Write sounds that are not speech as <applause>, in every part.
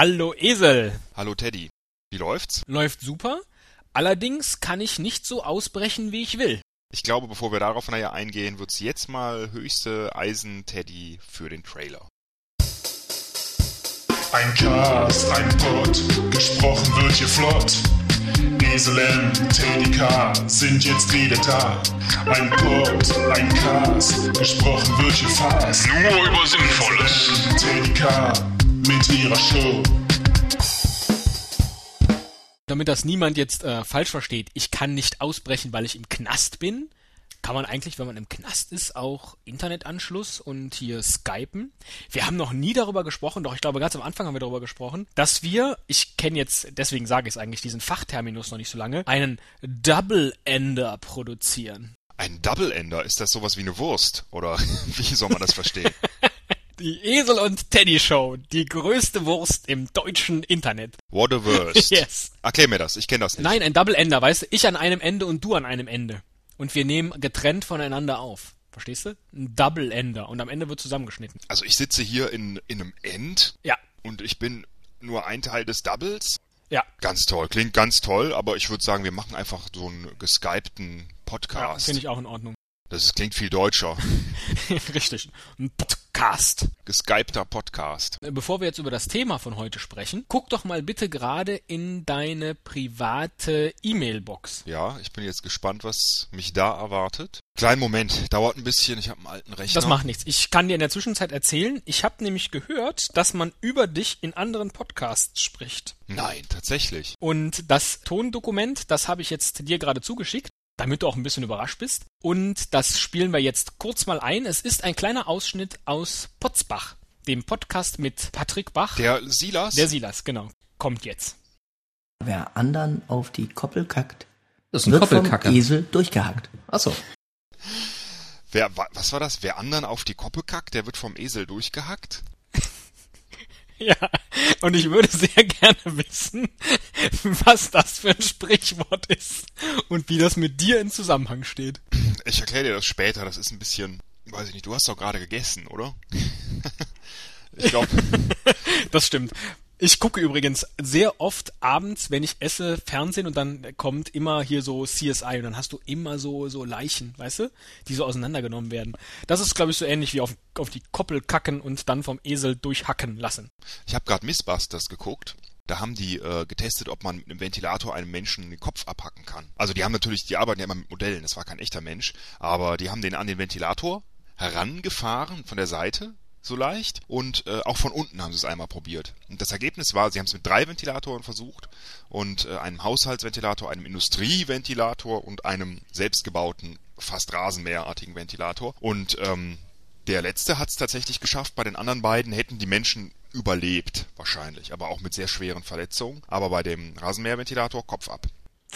Hallo Esel. Hallo Teddy. Wie läuft's? Läuft super. Allerdings kann ich nicht so ausbrechen, wie ich will. Ich glaube, bevor wir darauf nachher eingehen, wird's jetzt mal höchste Eisen Teddy für den Trailer. Ein Cast, ein Pod, gesprochen wird hier flott. Esel M, Teddy K sind jetzt wieder da. Ein Pod, ein Cast, gesprochen wird hier fast. Nur über Sinnvolles. Teddy K mit ihrer Show. Damit das niemand jetzt äh, falsch versteht, ich kann nicht ausbrechen, weil ich im Knast bin. Kann man eigentlich, wenn man im Knast ist, auch Internetanschluss und hier Skypen? Wir haben noch nie darüber gesprochen, doch ich glaube, ganz am Anfang haben wir darüber gesprochen, dass wir, ich kenne jetzt, deswegen sage ich es eigentlich, diesen Fachterminus noch nicht so lange, einen Double Ender produzieren. Ein Double Ender, ist das sowas wie eine Wurst? Oder <laughs> wie soll man das verstehen? <laughs> Die Esel und Teddy Show, die größte Wurst im deutschen Internet. What a Wurst. <laughs> Yes. Erklär mir das, ich kenne das nicht. Nein, ein Double Ender, weißt du, ich an einem Ende und du an einem Ende. Und wir nehmen getrennt voneinander auf. Verstehst du? Ein Double Ender. Und am Ende wird zusammengeschnitten. Also ich sitze hier in, in einem End Ja. und ich bin nur ein Teil des Doubles. Ja. Ganz toll, klingt ganz toll, aber ich würde sagen, wir machen einfach so einen geskypten ja Podcast. Finde ich auch in Ordnung. Das ist, klingt viel deutscher. <laughs> Richtig. Ein Podcast. Geskypter Podcast. Bevor wir jetzt über das Thema von heute sprechen, guck doch mal bitte gerade in deine private E-Mail-Box. Ja, ich bin jetzt gespannt, was mich da erwartet. Kleinen Moment, dauert ein bisschen, ich habe einen alten Rechner. Das macht nichts. Ich kann dir in der Zwischenzeit erzählen, ich habe nämlich gehört, dass man über dich in anderen Podcasts spricht. Nein, tatsächlich. Und das Tondokument, das habe ich jetzt dir gerade zugeschickt, damit du auch ein bisschen überrascht bist. Und das spielen wir jetzt kurz mal ein. Es ist ein kleiner Ausschnitt aus Potzbach, dem Podcast mit Patrick Bach. Der Silas? Der Silas, genau. Kommt jetzt. Wer anderen auf die Koppel kackt, Das ist ein wird vom. Esel durchgehackt. Achso. Wer, wa- was war das? Wer anderen auf die Koppe kackt, der wird vom Esel durchgehackt? Ja, und ich würde sehr gerne wissen, was das für ein Sprichwort ist und wie das mit dir in Zusammenhang steht. Ich erkläre dir das später, das ist ein bisschen, weiß ich nicht, du hast doch gerade gegessen, oder? <laughs> ich glaube, Das stimmt. Ich gucke übrigens sehr oft abends, wenn ich esse, Fernsehen und dann kommt immer hier so CSI und dann hast du immer so, so Leichen, weißt du, die so auseinandergenommen werden. Das ist, glaube ich, so ähnlich wie auf, auf die Koppel kacken und dann vom Esel durchhacken lassen. ich habe gerade Missbusters geguckt. Da haben die äh, getestet, ob man mit einem Ventilator einem Menschen den Kopf abhacken kann. Also die haben natürlich, die arbeiten ja immer mit Modellen, das war kein echter Mensch, aber die haben den an den Ventilator herangefahren von der Seite, so leicht, und äh, auch von unten haben sie es einmal probiert. Und das Ergebnis war, sie haben es mit drei Ventilatoren versucht und äh, einem Haushaltsventilator, einem Industrieventilator und einem selbstgebauten, fast rasenmäherartigen Ventilator. Und ähm, der letzte hat es tatsächlich geschafft. Bei den anderen beiden hätten die Menschen überlebt, wahrscheinlich, aber auch mit sehr schweren Verletzungen. Aber bei dem Rasenmäherventilator Kopf ab.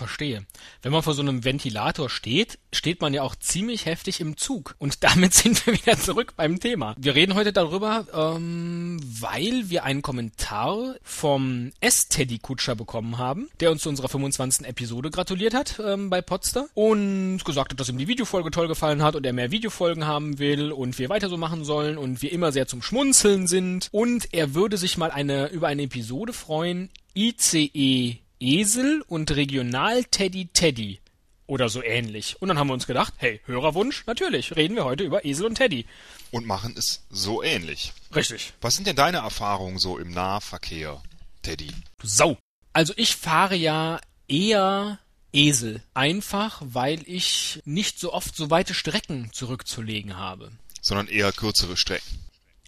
Verstehe. Wenn man vor so einem Ventilator steht, steht man ja auch ziemlich heftig im Zug. Und <laughs> damit sind wir wieder zurück beim Thema. Wir reden heute darüber, ähm, weil wir einen Kommentar vom S-Teddy Kutscher bekommen haben, der uns zu unserer 25. Episode gratuliert hat ähm, bei Podster und gesagt hat, dass ihm die Videofolge toll gefallen hat und er mehr Videofolgen haben will und wir weiter so machen sollen und wir immer sehr zum Schmunzeln sind und er würde sich mal eine über eine Episode freuen, ICE Esel und Regional Teddy Teddy oder so ähnlich. Und dann haben wir uns gedacht, hey, Hörerwunsch, natürlich, reden wir heute über Esel und Teddy. Und machen es so ähnlich. Richtig. Was sind denn deine Erfahrungen so im Nahverkehr, Teddy? Du Sau. Also ich fahre ja eher Esel. Einfach, weil ich nicht so oft so weite Strecken zurückzulegen habe. Sondern eher kürzere Strecken.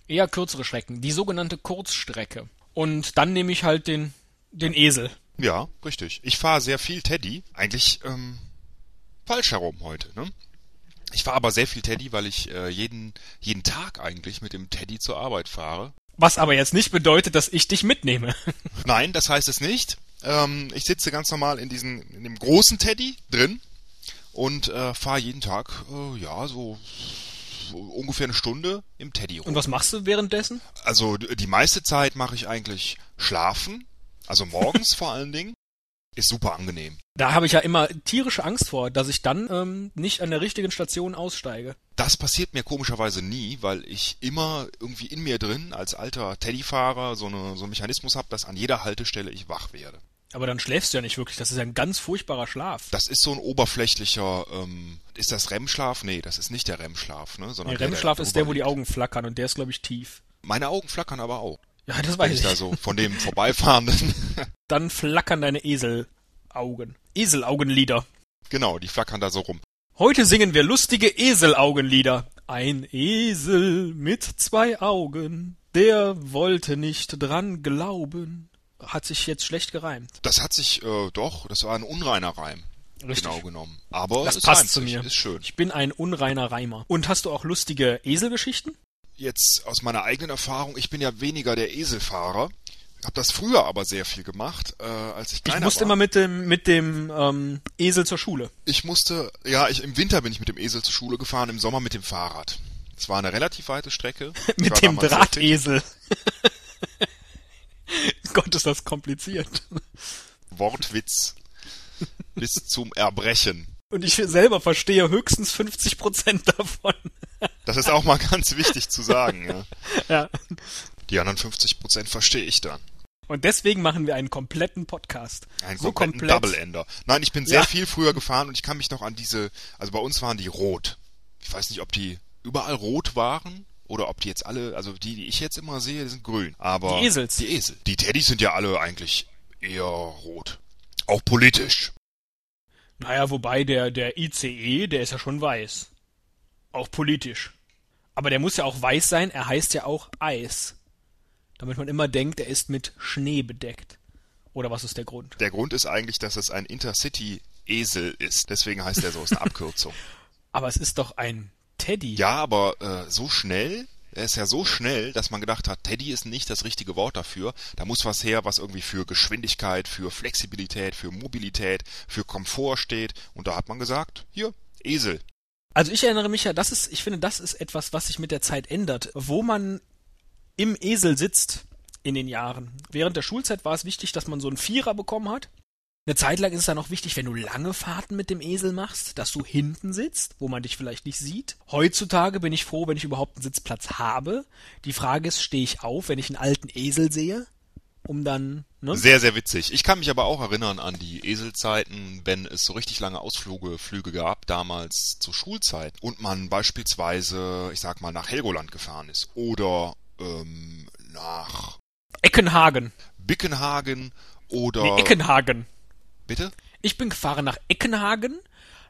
Eher kürzere Strecken. Die sogenannte Kurzstrecke. Und dann nehme ich halt den, den Esel. Ja, richtig. Ich fahre sehr viel Teddy. Eigentlich ähm, falsch herum heute, ne? Ich fahre aber sehr viel Teddy, weil ich äh, jeden, jeden Tag eigentlich mit dem Teddy zur Arbeit fahre. Was aber jetzt nicht bedeutet, dass ich dich mitnehme. <laughs> Nein, das heißt es nicht. Ähm, ich sitze ganz normal in diesem, in dem großen Teddy drin und äh, fahre jeden Tag, äh, ja, so, ungefähr eine Stunde im Teddy rum. Und was machst du währenddessen? Also die meiste Zeit mache ich eigentlich schlafen, also morgens vor allen Dingen. Ist super angenehm. Da habe ich ja immer tierische Angst vor, dass ich dann ähm, nicht an der richtigen Station aussteige. Das passiert mir komischerweise nie, weil ich immer irgendwie in mir drin als alter Teddyfahrer so, eine, so einen Mechanismus habe, dass an jeder Haltestelle ich wach werde. Aber dann schläfst du ja nicht wirklich. Das ist ja ein ganz furchtbarer Schlaf. Das ist so ein oberflächlicher, ähm, ist das REM-Schlaf? Nee, das ist nicht der REM-Schlaf, ne? Sondern Der REM-Schlaf ist der, wo die. Augen flackern und der ist, glaube ich, tief. Meine Augen flackern aber auch. Ja, das weiß ich da so von dem vorbeifahrenden, <laughs> Dann flackern deine Eselaugen. Eselaugenlieder. genau, die flackern da so rum. Heute singen wir lustige Eselaugenlieder. Ein Esel mit zwei Augen, der wollte nicht dran glauben. Hat sich jetzt schlecht gereimt. Das hat sich, äh, doch, das war ein unreiner Reim. Richtig. Genau genommen. Aber Das es passt zu mir. Ist schön. Ich bin ein unreiner Reimer. Und hast du auch lustige Eselgeschichten? Jetzt aus meiner eigenen Erfahrung, ich bin ja weniger der Eselfahrer. Hab das früher aber sehr viel gemacht, äh, als ich Ich kleiner musste war. immer mit dem, mit dem ähm, Esel zur Schule. Ich musste, ja, ich, im Winter bin ich mit dem Esel zur Schule gefahren, im Sommer mit dem Fahrrad. Es war eine relativ weite Strecke. <laughs> Ich mit dem. Drahtesel. <laughs> Gott, ist das kompliziert. Wortwitz. <laughs> Bis zum Erbrechen. Und ich selber verstehe höchstens 50 Prozent davon. Das ist auch mal ganz wichtig zu sagen. Ja. Ja. Die anderen 50 Prozent verstehe ich dann. Und deswegen machen wir einen kompletten Podcast. Einen so kompletten komplett. Double-Ender. Nein, ich bin sehr Ja. viel früher gefahren und ich kann mich noch an diese, also bei uns waren die rot. Ich weiß nicht, ob die überall rot waren oder ob die jetzt alle, also die, die ich jetzt immer sehe, sind grün. Aber Die Esels. Die Esel. Die Teddys sind ja alle eigentlich eher rot. Auch politisch. Naja, wobei der, der ICE, der ist ja schon weiß. Auch politisch. Aber der muss ja auch weiß sein, er heißt ja auch Eis. Damit man immer denkt, er ist mit Schnee bedeckt. Oder was ist der Grund? Der Grund ist eigentlich, dass es ein Intercity-Esel ist. Deswegen heißt er so, ist eine <laughs> Abkürzung. Aber es ist doch ein Teddy. Ja, aber äh, so schnell, er ist ja so schnell, dass man gedacht hat, Teddy ist nicht das richtige Wort dafür. Da muss was her, was irgendwie für Geschwindigkeit, für Flexibilität, für Mobilität, für Komfort steht. Und da hat man gesagt, hier, Esel. Also ich erinnere mich ja, das ist, ich finde, das ist etwas, was sich mit der Zeit ändert. Wo man im Esel sitzt in den Jahren. Während der Schulzeit war es wichtig, dass man so einen Vierer bekommen hat. Eine Zeit lang ist es dann auch wichtig, wenn du lange Fahrten mit dem Esel machst, dass du hinten sitzt, wo man dich vielleicht nicht sieht. Heutzutage bin ich froh, wenn ich überhaupt einen Sitzplatz habe. Die Frage ist, stehe ich auf, wenn ich einen alten Esel sehe, um dann, ne? Sehr, sehr witzig. Ich kann mich aber auch erinnern an die Eselzeiten, wenn es so richtig lange Ausflüge Flüge gab, damals zur Schulzeit. Und man beispielsweise, ich sag mal, nach Helgoland gefahren ist. Oder ähm, nach Eckenhagen. Bickenhagen oder... Nee, Eckenhagen. Bitte? Ich bin gefahren nach Eckenhagen,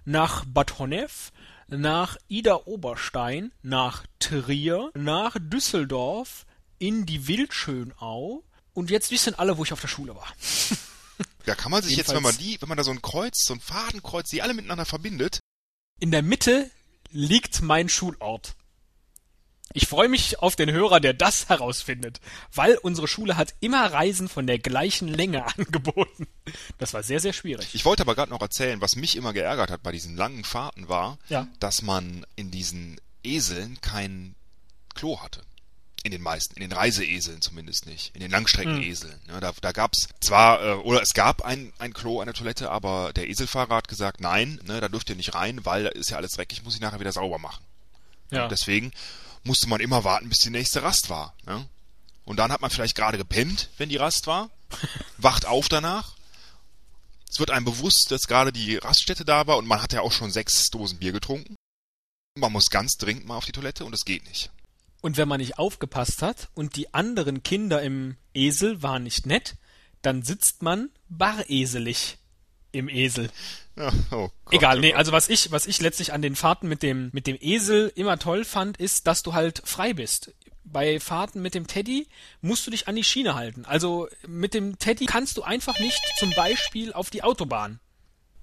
nach Bad Honnef, nach Ida Oberstein, nach Trier, nach Düsseldorf, in die Wildschönau und jetzt wissen alle, wo ich auf der Schule war. <laughs> Da kann man sich jetzt, wenn man die, wenn man da so ein Kreuz, so ein Fadenkreuz, die alle miteinander verbindet, In der Mitte liegt mein Schulort. Ich freue mich auf den Hörer, der das herausfindet, weil unsere Schule hat immer Reisen von der gleichen Länge <laughs> angeboten. Das war sehr, sehr schwierig. Ich wollte aber gerade noch erzählen, was mich immer geärgert hat bei diesen langen Fahrten war, Ja. dass man in diesen Eseln kein Klo hatte. In den meisten, in den Reiseeseln zumindest nicht, in den Langstreckeneseln. Ja, da, da gab's zwar, äh, oder es gab ein, ein Klo, eine Toilette, aber der Eselfahrer hat gesagt, nein, ne, da dürft ihr nicht rein, weil da ist ja alles dreckig, muss ich nachher wieder sauber machen. Ja. Und deswegen musste man immer warten, bis die nächste Rast war. Ne? Und dann hat man vielleicht gerade gepennt, wenn die Rast war, <laughs> wacht auf danach. Es wird einem bewusst, dass gerade die Raststätte da war und man hat ja auch schon sechs Dosen Bier getrunken. Man muss ganz dringend mal auf die Toilette und es geht nicht. Und wenn man nicht aufgepasst hat und die anderen Kinder im Esel waren nicht nett, dann sitzt man bareselig im Esel. Oh Gott, Egal, oh nee, also was ich, was ich letztlich an den Fahrten mit dem, mit dem Esel immer toll fand, ist, dass du halt frei bist. Bei Fahrten mit dem Teddy musst du dich an die Schiene halten. Also mit dem Teddy kannst du einfach nicht zum Beispiel auf die Autobahn.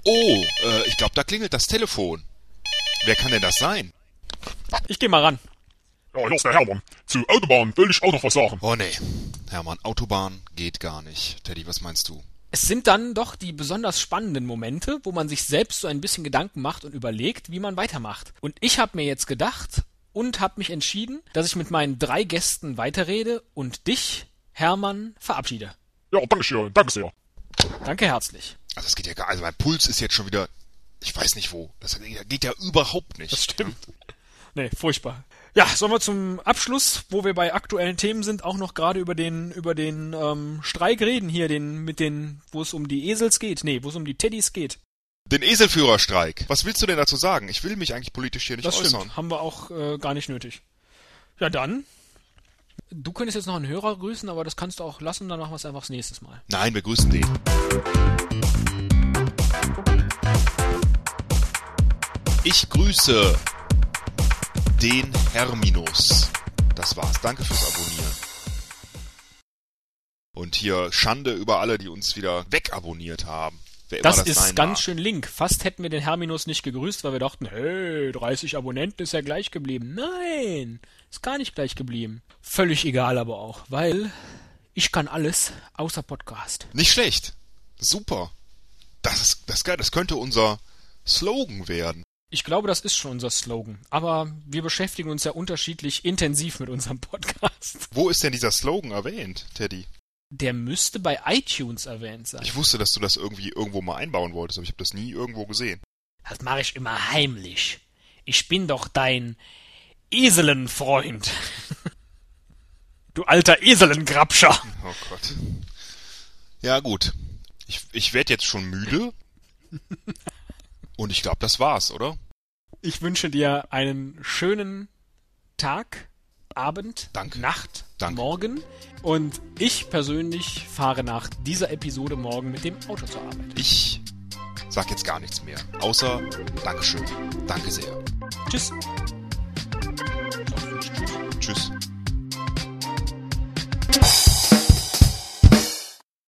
Oh, äh, ich glaube, da klingelt das Telefon. Wer kann denn das sein? Ich geh mal ran. Ja, hier ist der Hermann. Zu Autobahn will ich auch noch was sagen. Oh nee. Hermann, Autobahn geht gar nicht. Teddy, was meinst du? Es sind dann doch die besonders spannenden Momente, wo man sich selbst so ein bisschen Gedanken macht und überlegt, wie man weitermacht. Und ich habe mir jetzt gedacht und habe mich entschieden, dass ich mit meinen drei Gästen weiterrede und dich, Hermann, verabschiede. Ja, danke schön, danke sehr. Danke herzlich. Also das geht ja gar, also mein Puls ist jetzt schon wieder, ich weiß nicht wo. Das geht ja überhaupt nicht. Das stimmt. Nee, furchtbar. Ja, sollen wir zum Abschluss, wo wir bei aktuellen Themen sind, auch noch gerade über den über den ähm, Streik reden hier, den mit den, wo es um die Esels geht, nee, wo es um die Teddys geht. Den Eselführerstreik. Was willst du denn dazu sagen? Ich will mich eigentlich politisch hier nicht Das äußern. stimmt, haben wir auch äh, gar nicht nötig. Ja dann, du könntest jetzt noch einen Hörer grüßen, aber das kannst du auch lassen, dann machen wir es einfach das nächste Mal. Nein, wir grüßen den. Ich grüße den Herminus. Das war's. Danke fürs Abonnieren. Und hier Schande über alle, die uns wieder wegabonniert haben. Das, das ist ganz mag. schön link. Fast hätten wir den Herminus nicht gegrüßt, weil wir dachten, hey, 30 Abonnenten ist ja gleich geblieben. Nein, ist gar nicht gleich geblieben. Völlig egal aber auch, weil ich kann alles außer Podcast. Nicht schlecht. Super. Das ist, das ist geil. Das könnte unser Slogan werden. Ich glaube, das ist schon unser Slogan. Aber wir beschäftigen uns ja unterschiedlich intensiv mit unserem Podcast. Wo ist denn dieser Slogan erwähnt, Teddy? Der müsste bei iTunes erwähnt sein. Ich wusste, dass du das irgendwie irgendwo mal einbauen wolltest, aber ich habe das nie irgendwo gesehen. Das mache ich immer heimlich. Ich bin doch dein Eselenfreund. <laughs> Du alter Eselengrabscher. Oh Gott. Ja, gut. Ich, ich werde jetzt schon müde. <laughs> Und ich glaube, das war's, oder? Ich wünsche dir einen schönen Tag, Abend, Danke. Nacht, Danke. Morgen. Und ich persönlich fahre nach dieser Episode morgen mit dem Auto zur Arbeit. Ich sag jetzt gar nichts mehr. Außer Dankeschön. Danke sehr. Tschüss. Tschüss.